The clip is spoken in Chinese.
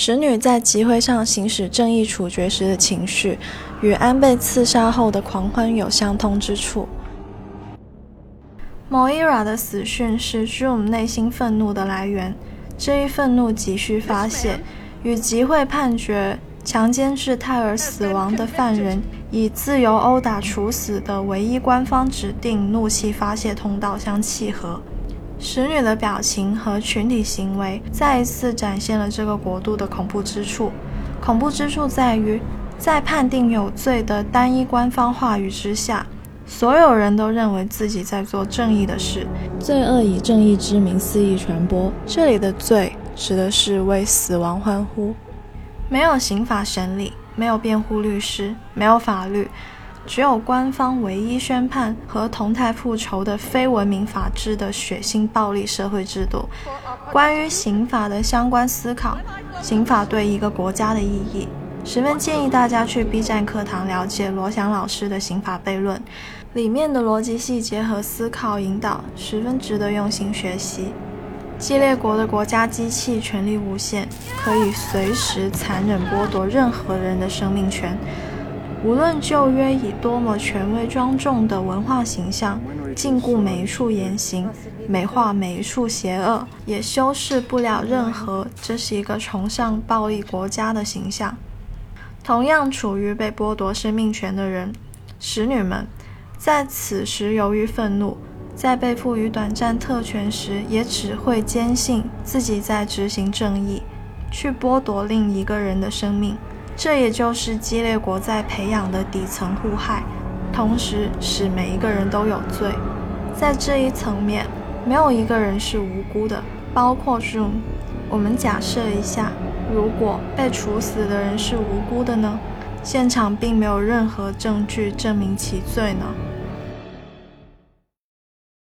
使女在集会上行使正义处决时的情绪，与安被刺杀后的狂欢有相通之处。Moira 的死讯是 Zoom 内心愤怒的来源，这一愤怒急需发泄，与集会判决强奸致胎儿死亡的犯人以自由殴打处死的唯一官方指定怒气发泄通道相契合。使女的表情和群体行为再一次展现了这个国度的恐怖之处。恐怖之处在于，在判定有罪的单一官方话语之下，所有人都认为自己在做正义的事，罪恶以正义之名肆意传播。这里的“罪”指的是为死亡欢呼。没有刑法审理，没有辩护律师，没有法律。只有官方唯一宣判和同态复仇的非文明法治的血腥暴力社会制度。关于刑法的相关思考，刑法对一个国家的意义，十分建议大家去 B 站课堂了解罗翔老师的刑法悖论，里面的逻辑细节和思考引导十分值得用心学习。激烈国的国家机器权力无限，可以随时残忍剥夺任何人的生命权。无论旧约以多么权威庄重的文化形象禁锢每一处言行，美化每一处邪恶，也修饰不了任何这是一个崇尚暴力国家的形象。同样处于被剥夺生命权的人，使女们，在此时由于愤怒，在被赋予短暂特权时，也只会坚信自己在执行正义，去剥夺另一个人的生命。这也就是激烈国在培养的底层互害，同时使每一个人都有罪。在这一层面，没有一个人是无辜的，包括 Zoom。我们假设一下，如果被处死的人是无辜的呢？现场并没有任何证据证明其罪呢？